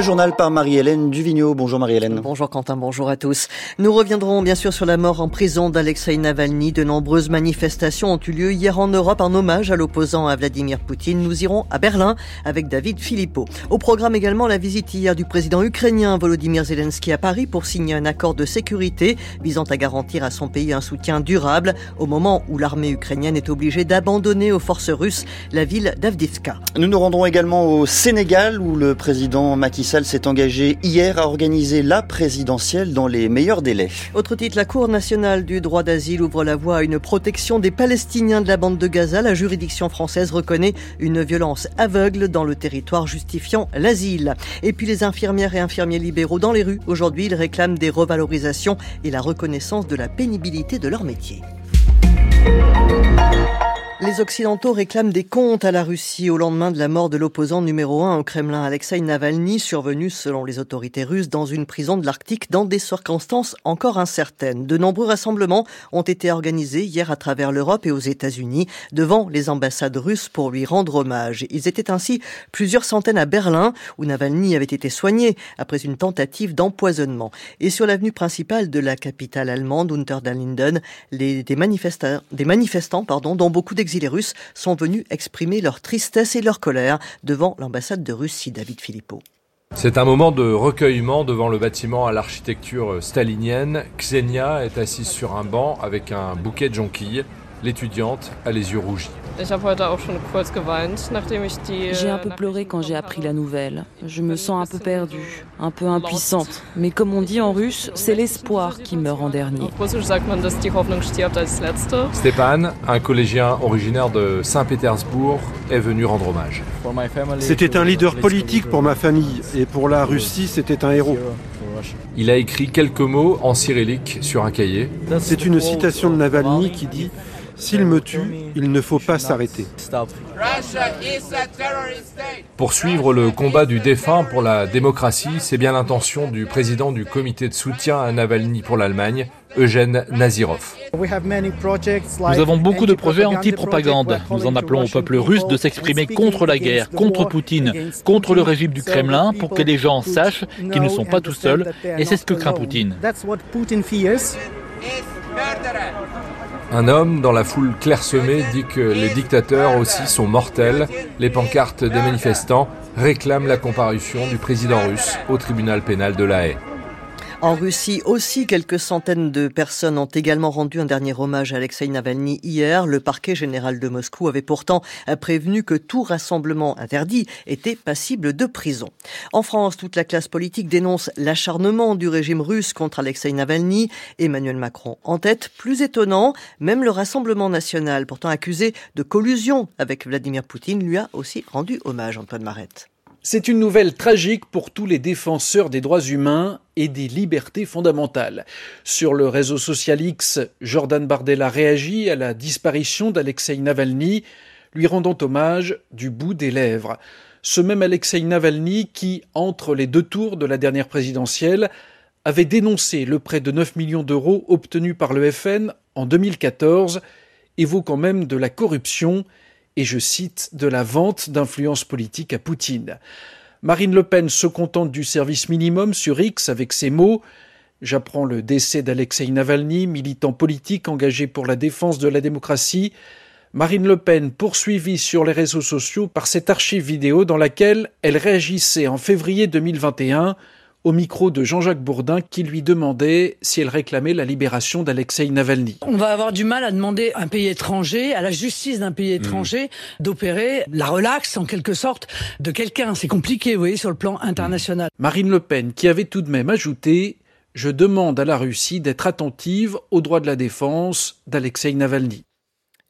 Le journal par Marie-Hélène Duvigneau. Bonjour Marie-Hélène. Bonjour Quentin, bonjour à tous. Nous reviendrons bien sûr sur la mort en prison d'Alexei Navalny. De nombreuses manifestations ont eu lieu hier en Europe en hommage à l'opposant à Vladimir Poutine. Nous irons à Berlin avec David Philippot. Au programme également la visite hier du président ukrainien Volodymyr Zelensky à Paris pour signer un accord de sécurité visant à garantir à son pays un soutien durable au moment où l'armée ukrainienne est obligée d'abandonner aux forces russes la ville d'Avdivka. Nous nous rendrons également au Sénégal où le président Macky S'est engagé hier à organiser la présidentielle dans les meilleurs délais. Autre titre, la Cour nationale du droit d'asile ouvre la voie à une protection des Palestiniens de la bande de Gaza. La juridiction française reconnaît une violence aveugle dans le territoire justifiant l'asile. Et puis les infirmières et infirmiers libéraux dans les rues. Aujourd'hui, ils réclament des revalorisations et la reconnaissance de la pénibilité de leur métier. Les Occidentaux réclament des comptes à la Russie au lendemain de la mort de l'opposant numéro un au Kremlin, Alexei Navalny, survenu selon les autorités russes dans une prison de l'Arctique dans des circonstances encore incertaines. De nombreux rassemblements ont été organisés hier à travers l'Europe et aux États-Unis devant les ambassades russes pour lui rendre hommage. Ils étaient ainsi plusieurs centaines à Berlin où Navalny avait été soigné après une tentative d'empoisonnement. Et sur l'avenue principale de la capitale allemande, Unter den Linden, des manifestants, des manifestants pardon, dont beaucoup exilés russes sont venus exprimer leur tristesse et leur colère devant l'ambassade de Russie, David Philippot. C'est un moment de recueillement devant le bâtiment à l'architecture stalinienne. Xenia est assise sur un banc avec un bouquet de jonquilles. L'étudiante a les yeux rougis. J'ai un peu pleuré quand j'ai appris la nouvelle. Je me sens un peu perdue, un peu impuissante. Mais comme on dit en russe, c'est l'espoir qui meurt en dernier. Stéphane, un collégien originaire de Saint-Pétersbourg, est venu rendre hommage. C'était un leader politique pour ma famille et pour la Russie, c'était un héros. Il a écrit quelques mots en cyrillique sur un cahier. C'est une citation de Navalny qui dit s'il me tue, il ne faut pas s'arrêter. Poursuivre le combat du défunt pour la démocratie, c'est bien l'intention du président du comité de soutien à Navalny pour l'Allemagne, Eugène Nazirov. Nous avons beaucoup de projets anti-propagande. Nous en appelons au peuple russe de s'exprimer contre la guerre, contre Poutine, contre le régime du Kremlin, pour que les gens sachent qu'ils ne sont pas tout seuls, et c'est ce que craint Poutine. Un homme dans la foule clairsemée dit que les dictateurs aussi sont mortels. Les pancartes des manifestants réclament la comparution du président russe au tribunal pénal de La Haye. En Russie aussi, quelques centaines de personnes ont également rendu un dernier hommage à Alexei Navalny hier. Le parquet général de Moscou avait pourtant prévenu que tout rassemblement interdit était passible de prison. En France, toute la classe politique dénonce l'acharnement du régime russe contre Alexei Navalny. Emmanuel Macron en tête. Plus étonnant, même le Rassemblement national, pourtant accusé de collusion avec Vladimir Poutine, lui a aussi rendu hommage, Antoine Marette. C'est une nouvelle tragique pour tous les défenseurs des droits humains et des libertés fondamentales. Sur le réseau social X, Jordan Bardella réagit à la disparition d'Alexei Navalny, lui rendant hommage du bout des lèvres. Ce même Alexei Navalny qui, entre les deux tours de la dernière présidentielle, avait dénoncé le prêt de 9 millions d'euros obtenu par le FN en 2014, évoquant même de la corruption et je cite de la vente d'influence politique à Poutine. Marine Le Pen se contente du service minimum sur X avec ces mots J'apprends le décès d'Alexei Navalny, militant politique engagé pour la défense de la démocratie. Marine Le Pen poursuivie sur les réseaux sociaux par cette archive vidéo dans laquelle elle réagissait en février 2021 au micro de Jean-Jacques Bourdin qui lui demandait si elle réclamait la libération d'Alexei Navalny. On va avoir du mal à demander à un pays étranger, à la justice d'un pays étranger, mmh. d'opérer la relaxe en quelque sorte de quelqu'un. C'est compliqué, vous voyez, sur le plan international. Marine Le Pen qui avait tout de même ajouté je demande à la Russie d'être attentive aux droits de la défense d'Alexei Navalny.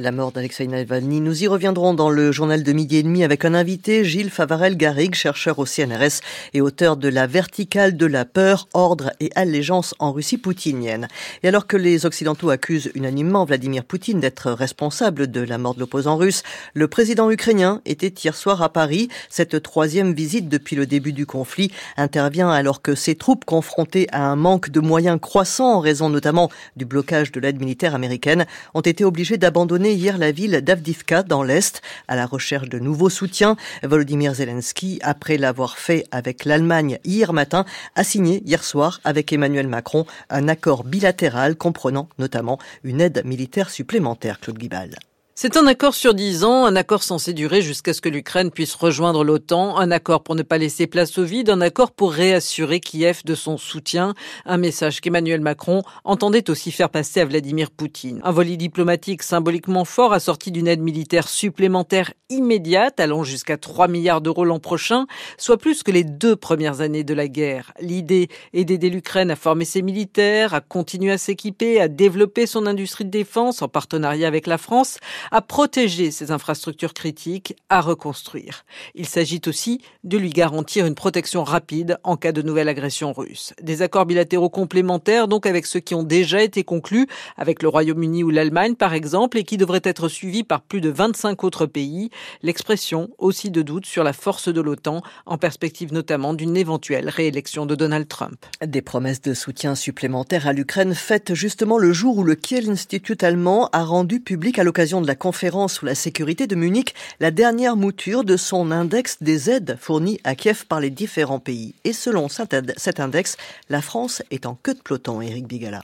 La mort d'Alexei Navalny. Nous y reviendrons dans le journal de midi et demi avec un invité, Gilles Favarel-Garrigue, chercheur au CNRS et auteur de La verticale de la peur, ordre et allégeance en Russie poutinienne. Et alors que les Occidentaux accusent unanimement Vladimir Poutine d'être responsable de la mort de l'opposant russe, le président ukrainien était hier soir à Paris. Cette troisième visite depuis le début du conflit intervient alors que ses troupes confrontées à un manque de moyens croissant en raison notamment du blocage de l'aide militaire américaine ont été obligées d'abandonner hier la ville d'Avdivka dans l'Est à la recherche de nouveaux soutiens. Volodymyr Zelensky, après l'avoir fait avec l'Allemagne hier matin, a signé hier soir avec Emmanuel Macron un accord bilatéral comprenant notamment une aide militaire supplémentaire, Claude Guibal. C'est un accord sur dix ans, un accord censé durer jusqu'à ce que l'Ukraine puisse rejoindre l'OTAN, un accord pour ne pas laisser place au vide, un accord pour réassurer Kiev de son soutien, un message qu'Emmanuel Macron entendait aussi faire passer à Vladimir Poutine. Un volet diplomatique symboliquement fort assorti d'une aide militaire supplémentaire immédiate allant jusqu'à 3 milliards d'euros l'an prochain, soit plus que les deux premières années de la guerre. L'idée est d'aider l'Ukraine à former ses militaires, à continuer à s'équiper, à développer son industrie de défense en partenariat avec la France, à protéger ses infrastructures critiques, à reconstruire. Il s'agit aussi de lui garantir une protection rapide en cas de nouvelle agression russe. Des accords bilatéraux complémentaires donc avec ceux qui ont déjà été conclus avec le Royaume-Uni ou l'Allemagne par exemple et qui devraient être suivis par plus de 25 autres pays. L'expression aussi de doutes sur la force de l'OTAN en perspective notamment d'une éventuelle réélection de Donald Trump. Des promesses de soutien supplémentaire à l'Ukraine faites justement le jour où le Kiel Institute allemand a rendu public à l'occasion de la conférence sur la sécurité de Munich la dernière mouture de son index des aides fournies à Kiev par les différents pays. Et selon cet index, la France est en queue de peloton, Eric Bigala.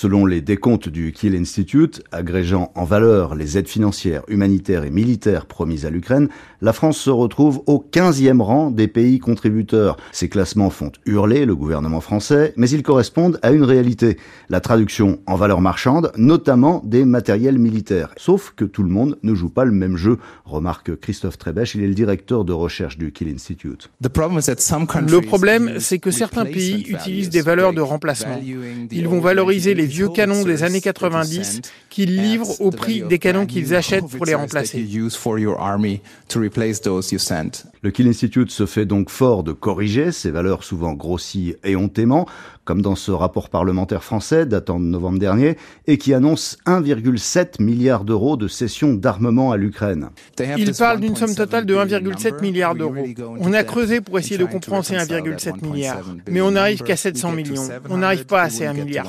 Selon les décomptes du Kiel Institute, agrégeant en valeur les aides financières, humanitaires et militaires promises à l'Ukraine, la France se retrouve au 15e rang des pays contributeurs. Ces classements font hurler le gouvernement français, mais ils correspondent à une réalité. La traduction en valeur marchande, notamment des matériels militaires. Sauf que tout le monde ne joue pas le même jeu, remarque Christophe Trebech, il est le directeur de recherche du Kiel Institute. Le problème, c'est que certains pays utilisent des valeurs de remplacement. Ils vont valoriser les vieux canons des années 90 qu'ils livrent au prix des canons qu'ils achètent pour les remplacer. Le Kiel Institute se fait donc fort de corriger ces valeurs souvent grossies éhontément, comme dans ce rapport parlementaire français datant de novembre dernier, et qui annonce 1,7 milliard d'euros de cession d'armement à l'Ukraine. Il parle d'une somme totale de 1,7 milliard d'euros. On a creusé pour essayer de comprendre ces 1,7 milliard, mais on n'arrive qu'à 700 millions. On n'arrive pas à ces 1 milliard.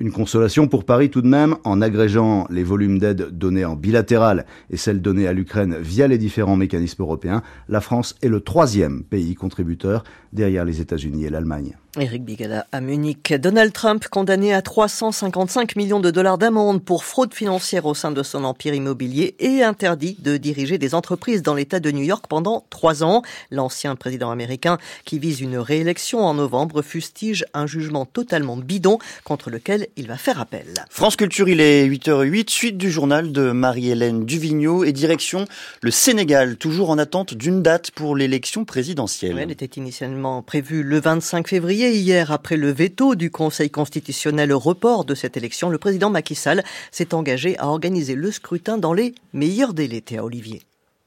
Une consolation pour Paris tout de même, en agrégeant les volumes d'aide donnés en bilatéral et celles données à l'Ukraine via les différents mécanismes européens, la France est le troisième pays contributeur derrière les États-Unis et l'Allemagne. Eric Bigala à Munich. Donald Trump condamné à 355 millions de dollars d'amende pour fraude financière au sein de son empire immobilier et interdit de diriger des entreprises dans l'État de New York pendant trois ans. L'ancien président américain qui vise une réélection en novembre fustige un jugement totalement bidon contre lequel il va faire appel. France Culture, il est 8h08, suite du journal de Marie-Hélène Duvigneau et direction le Sénégal, toujours en attente d'une date pour l'élection présidentielle. elle était initialement prévue le 25 février hier, après le veto du Conseil constitutionnel au report de cette élection, le président Macky Sall s'est engagé à organiser le scrutin dans les meilleurs délais. Théa Olivier.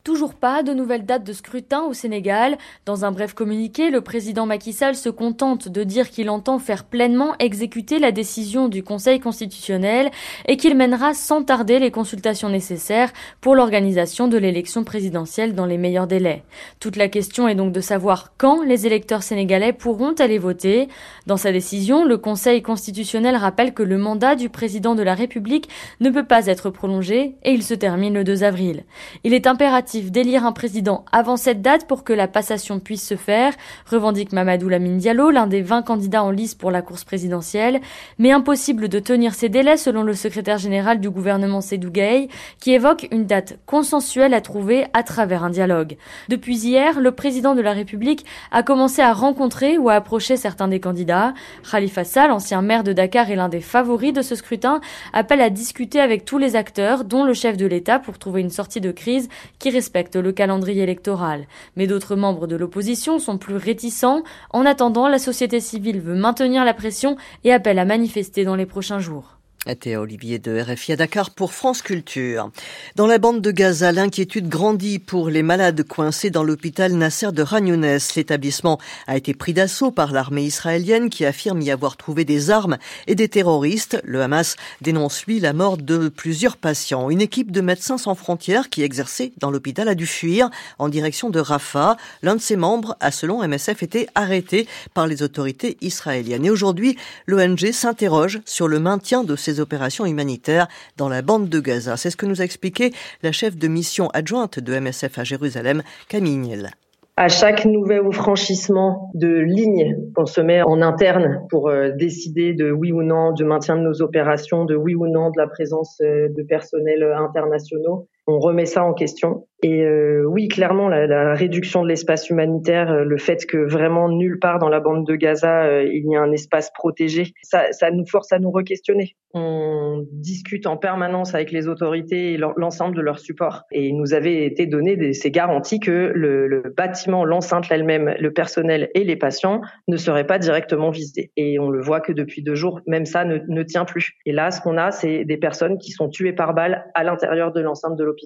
Toujours pas de nouvelles dates de scrutin au Sénégal. Dans un bref communiqué, le président Macky Sall se contente de dire qu'il entend faire pleinement exécuter la décision du Conseil constitutionnel et qu'il mènera sans tarder les consultations nécessaires pour l'organisation de l'élection présidentielle dans les meilleurs délais. Toute la question est donc de savoir quand les électeurs sénégalais pourront aller voter. Dans sa décision, le Conseil constitutionnel rappelle que le mandat du président de la République ne peut pas être prolongé et il se termine le 2 avril. Il est impératif d'élire un président avant cette date pour que la passation puisse se faire, revendique Mamadou Lamine Diallo, l'un des 20 candidats en lice pour la course présidentielle, mais impossible de tenir ces délais selon le secrétaire général du gouvernement Sédou qui évoque une date consensuelle à trouver à travers un dialogue. Depuis hier, le président de la République a commencé à rencontrer ou à approcher certains des candidats. Khalifa Sall, ancien maire de Dakar et l'un des favoris de ce scrutin, appelle à discuter avec tous les acteurs, dont le chef de l'État, pour trouver une sortie de crise qui respecte le calendrier électoral. Mais d'autres membres de l'opposition sont plus réticents. En attendant, la société civile veut maintenir la pression et appelle à manifester dans les prochains jours. Théa Olivier de RFI à Dakar pour France Culture. Dans la bande de Gaza, l'inquiétude grandit pour les malades coincés dans l'hôpital Nasser de Ragnounès. L'établissement a été pris d'assaut par l'armée israélienne qui affirme y avoir trouvé des armes et des terroristes. Le Hamas dénonce lui la mort de plusieurs patients. Une équipe de médecins sans frontières qui exerçait dans l'hôpital a dû fuir en direction de Rafah. L'un de ses membres a selon MSF été arrêté par les autorités israéliennes. Et aujourd'hui, l'ONG s'interroge sur le maintien de ces ces opérations humanitaires dans la bande de Gaza. C'est ce que nous a expliqué la chef de mission adjointe de MSF à Jérusalem, Camille Niel à chaque nouveau franchissement de ligne qu'on se met en interne pour euh, décider de oui ou non du maintien de nos opérations, de oui ou non de la présence euh, de personnels internationaux, on remet ça en question. Et euh, oui, clairement, la, réduction de l'espace humanitaire, euh, le fait que vraiment nulle part dans la bande de Gaza euh, il y a un espace protégé, ça, nous force à nous re-questionner. On discute en permanence avec les autorités et l'ensemble de leur support. Et il nous avait été donné ces garanties que le, bâtiment, l'enceinte elle-même, le personnel et les patients ne seraient pas directement visés. Et on le voit que depuis deux jours, même ça ne, ne tient plus. Et là, ce qu'on a, c'est des personnes qui sont tuées par balle à l'intérieur de l'enceinte de l'hôpital.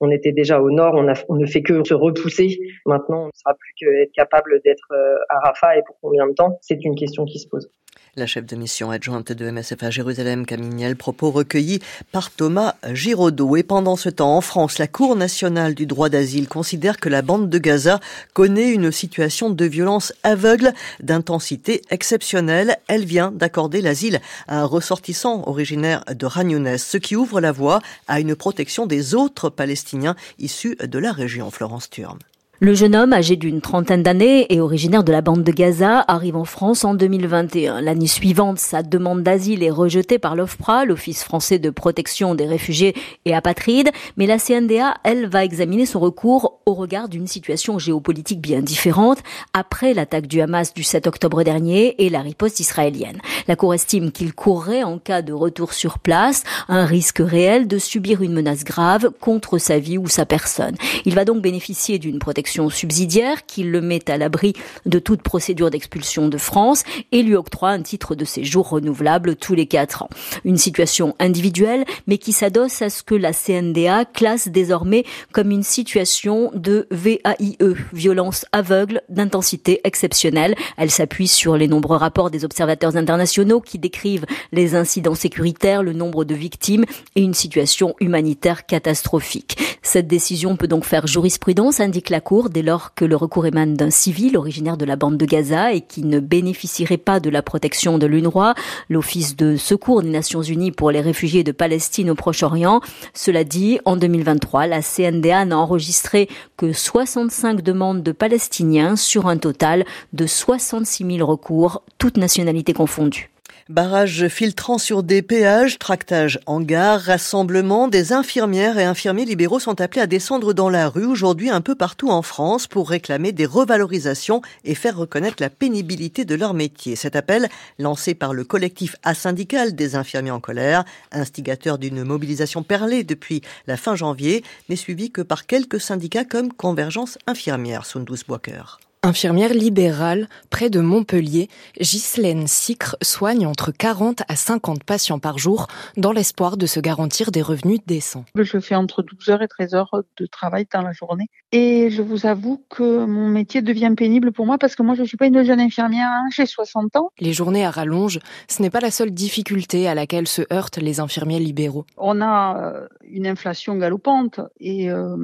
On était déjà au nord, on, ne fait que se repousser. Maintenant, on ne sera plus qu'être capable d'être euh, à Rafah et pour combien de temps? C'est une question qui se pose. La chef de mission adjointe de MSF à Jérusalem, Camille propos recueillis par Thomas Giraudot. Et pendant ce temps, en France, la Cour nationale du droit d'asile considère que la bande de Gaza connaît une situation de violence aveugle d'intensité exceptionnelle. Elle vient d'accorder l'asile à un ressortissant originaire de Ragnounès, ce qui ouvre la voie à une protection des autres Palestiniens issus de la région. Florence Turme. Le jeune homme, âgé d'une trentaine d'années et originaire de la bande de Gaza, arrive en France en 2021. L'année suivante, sa demande d'asile est rejetée par l'OFPRA, l'Office français de protection des réfugiés et apatrides, mais la CNDA, elle, va examiner son recours au regard d'une situation géopolitique bien différente après l'attaque du Hamas du 7 octobre dernier et la riposte israélienne. La Cour estime qu'il courrait, en cas de retour sur place, un risque réel de subir une menace grave contre sa vie ou sa personne. Il va donc bénéficier d'une protection subsidiaire qui le met à l'abri de toute procédure d'expulsion de France et lui octroie un titre de séjour renouvelable tous les quatre ans. Une situation individuelle, mais qui s'adosse à ce que la CNDA classe désormais comme une situation de VAIE, violence aveugle d'intensité exceptionnelle. Elle s'appuie sur les nombreux rapports des observateurs internationaux qui décrivent les incidents sécuritaires, le nombre de victimes et une situation humanitaire catastrophique. Cette décision peut donc faire jurisprudence, indique la Cour, dès lors que le recours émane d'un civil originaire de la bande de Gaza et qui ne bénéficierait pas de la protection de l'UNRWA, l'Office de secours des Nations Unies pour les réfugiés de Palestine au Proche-Orient. Cela dit, en 2023, la CNDA n'a enregistré que 65 demandes de Palestiniens sur un total de 66 000 recours, toutes nationalités confondues. Barrage filtrant sur des péages, tractage en gare, rassemblement, des infirmières et infirmiers libéraux sont appelés à descendre dans la rue aujourd'hui un peu partout en France pour réclamer des revalorisations et faire reconnaître la pénibilité de leur métier. Cet appel, lancé par le collectif asyndical des infirmiers en colère, instigateur d'une mobilisation perlée depuis la fin janvier, n'est suivi que par quelques syndicats comme Convergence infirmière, Sundus Boaker. Infirmière libérale, près de Montpellier, Ghislaine Sicre soigne entre 40 à 50 patients par jour dans l'espoir de se garantir des revenus décents. Je fais entre 12 heures et 13 heures de travail dans la journée. Et je vous avoue que mon métier devient pénible pour moi parce que moi, je ne suis pas une jeune infirmière, hein, j'ai 60 ans. Les journées à rallonge, ce n'est pas la seule difficulté à laquelle se heurtent les infirmiers libéraux. On a euh, une inflation galopante et, euh,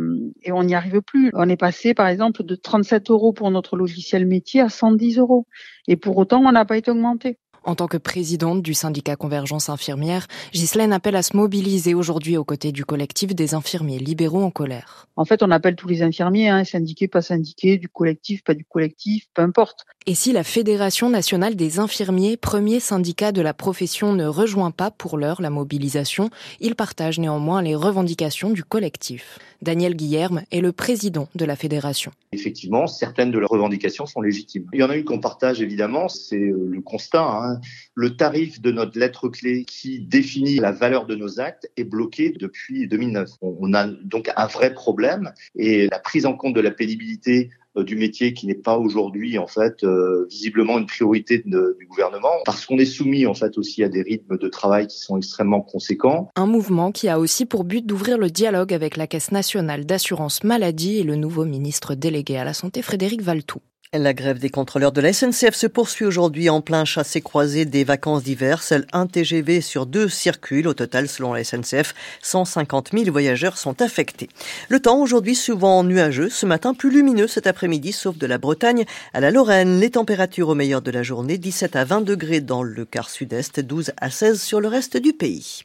et on n'y arrive plus. On est passé, par exemple, de 37 euros pour notre logiciel métier à 110 euros. Et pour autant, on n'a pas été augmenté. En tant que présidente du syndicat Convergence Infirmière, Ghislaine appelle à se mobiliser aujourd'hui aux côtés du collectif des infirmiers libéraux en colère. En fait, on appelle tous les infirmiers, hein, syndiqués, pas syndiqués, du collectif, pas du collectif, peu importe. Et si la Fédération nationale des infirmiers, premier syndicat de la profession, ne rejoint pas pour l'heure la mobilisation, il partage néanmoins les revendications du collectif. Daniel Guillerme est le président de la fédération. Effectivement, certaines de leurs revendications sont légitimes. Il y en a une qu'on partage évidemment, c'est euh, le constat. Hein. Le tarif de notre lettre clé qui définit la valeur de nos actes est bloqué depuis 2009. On a donc un vrai problème et la prise en compte de la pénibilité du métier qui n'est pas aujourd'hui en fait euh, visiblement une priorité du gouvernement parce qu'on est soumis en fait aussi à des rythmes de travail qui sont extrêmement conséquents. Un mouvement qui a aussi pour but d'ouvrir le dialogue avec la Caisse nationale d'assurance maladie et le nouveau ministre délégué à la santé Frédéric Valtou. La grève des contrôleurs de la SNCF se poursuit aujourd'hui en plein chassé-croisé des vacances d'hiver. Seul un TGV sur deux circule. Au total, selon la SNCF, 150 000 voyageurs sont affectés. Le temps aujourd'hui souvent nuageux. Ce matin, plus lumineux cet après-midi, sauf de la Bretagne à la Lorraine. Les températures au meilleur de la journée, 17 à 20 degrés dans le quart sud-est, 12 à 16 sur le reste du pays.